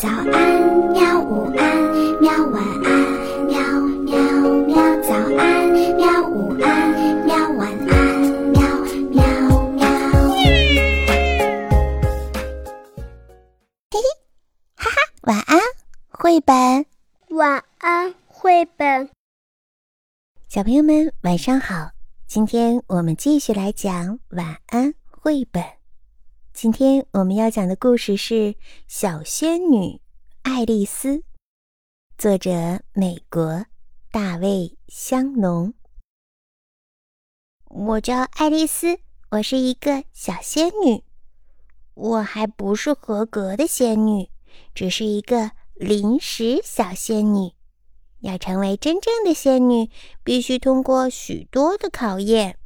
早安，喵！午安，喵！晚安，喵喵喵！早安，喵！午安，喵！晚安，喵喵喵！嘿嘿，哈哈，晚安，绘本。晚安，绘本。小朋友们，晚上好！今天我们继续来讲晚安绘本。今天我们要讲的故事是《小仙女爱丽丝》，作者美国大卫香农。我叫爱丽丝，我是一个小仙女。我还不是合格的仙女，只是一个临时小仙女。要成为真正的仙女，必须通过许多的考验。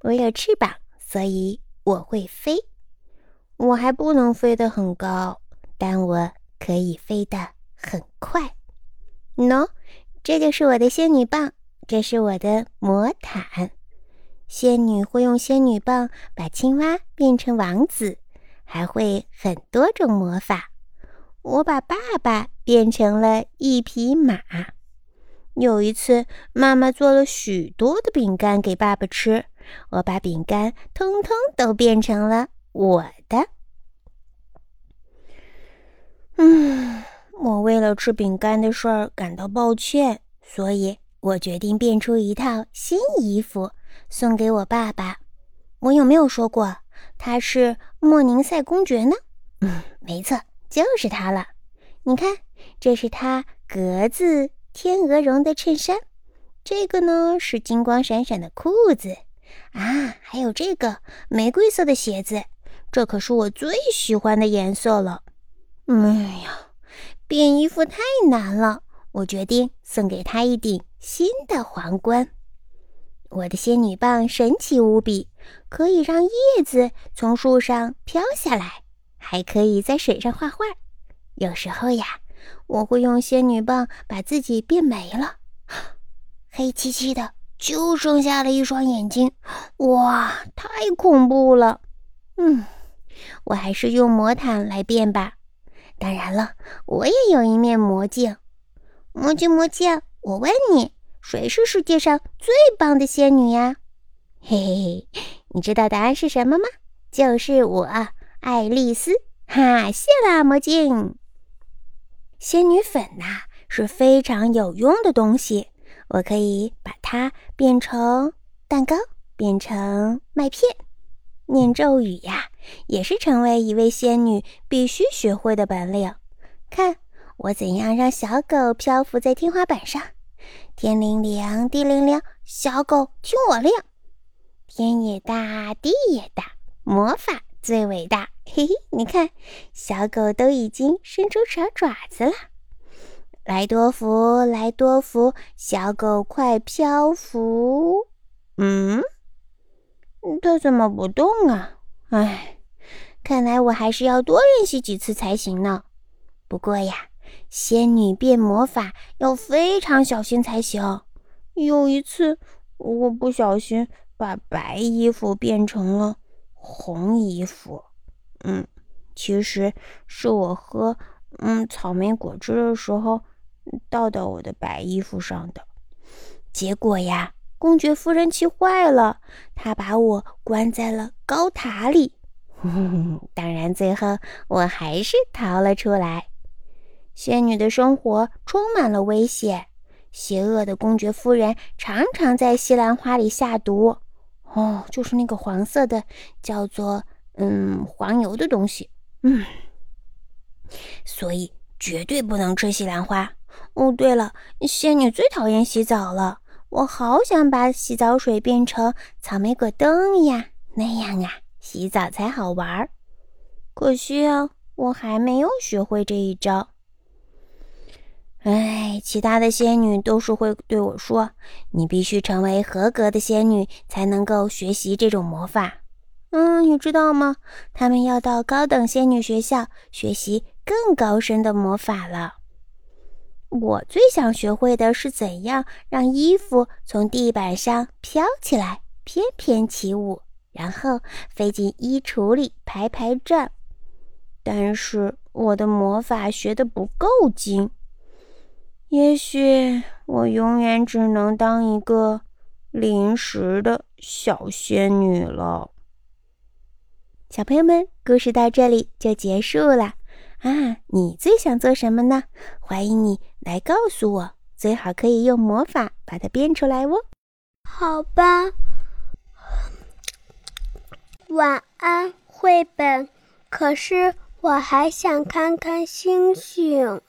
我有翅膀，所以。我会飞，我还不能飞得很高，但我可以飞得很快。喏，这就是我的仙女棒，这是我的魔毯。仙女会用仙女棒把青蛙变成王子，还会很多种魔法。我把爸爸变成了一匹马。有一次，妈妈做了许多的饼干给爸爸吃。我把饼干通通都变成了我的。嗯，我为了吃饼干的事儿感到抱歉，所以我决定变出一套新衣服送给我爸爸。我有没有说过他是莫宁塞公爵呢？嗯，没错，就是他了。你看，这是他格子天鹅绒的衬衫，这个呢是金光闪闪的裤子。啊，还有这个玫瑰色的鞋子，这可是我最喜欢的颜色了。哎呀，变衣服太难了，我决定送给他一顶新的皇冠。我的仙女棒神奇无比，可以让叶子从树上飘下来，还可以在水上画画。有时候呀，我会用仙女棒把自己变没了，黑漆漆的。就剩下了一双眼睛，哇，太恐怖了！嗯，我还是用魔毯来变吧。当然了，我也有一面魔镜。魔镜，魔镜，我问你，谁是世界上最棒的仙女呀？嘿嘿，你知道答案是什么吗？就是我，爱丽丝。哈，谢啦，魔镜。仙女粉呐，是非常有用的东西。我可以把它变成蛋糕，变成麦片。念咒语呀，也是成为一位仙女必须学会的本领。看我怎样让小狗漂浮在天花板上。天灵灵，地灵灵，小狗听我令。天也大，地也大，魔法最伟大。嘿嘿，你看，小狗都已经伸出小爪子了。来多福，来多福，小狗快漂浮！嗯，它怎么不动啊？唉，看来我还是要多练习几次才行呢。不过呀，仙女变魔法要非常小心才行。有一次，我不小心把白衣服变成了红衣服。嗯，其实是我喝嗯草莓果汁的时候。倒到我的白衣服上的，结果呀，公爵夫人气坏了，她把我关在了高塔里。当然，最后我还是逃了出来。仙女的生活充满了危险，邪恶的公爵夫人常常在西兰花里下毒。哦，就是那个黄色的，叫做嗯黄油的东西。嗯，所以绝对不能吃西兰花。哦，对了，仙女最讨厌洗澡了。我好想把洗澡水变成草莓果冻呀，那样啊，洗澡才好玩儿。可惜啊，我还没有学会这一招。哎，其他的仙女都是会对我说：“你必须成为合格的仙女，才能够学习这种魔法。”嗯，你知道吗？他们要到高等仙女学校学习更高深的魔法了。我最想学会的是怎样让衣服从地板上飘起来，翩翩起舞，然后飞进衣橱里排排站。但是我的魔法学得不够精，也许我永远只能当一个临时的小仙女了。小朋友们，故事到这里就结束了啊！你最想做什么呢？欢迎你来告诉我，最好可以用魔法把它变出来哦。好吧。晚安，绘本。可是我还想看看星星。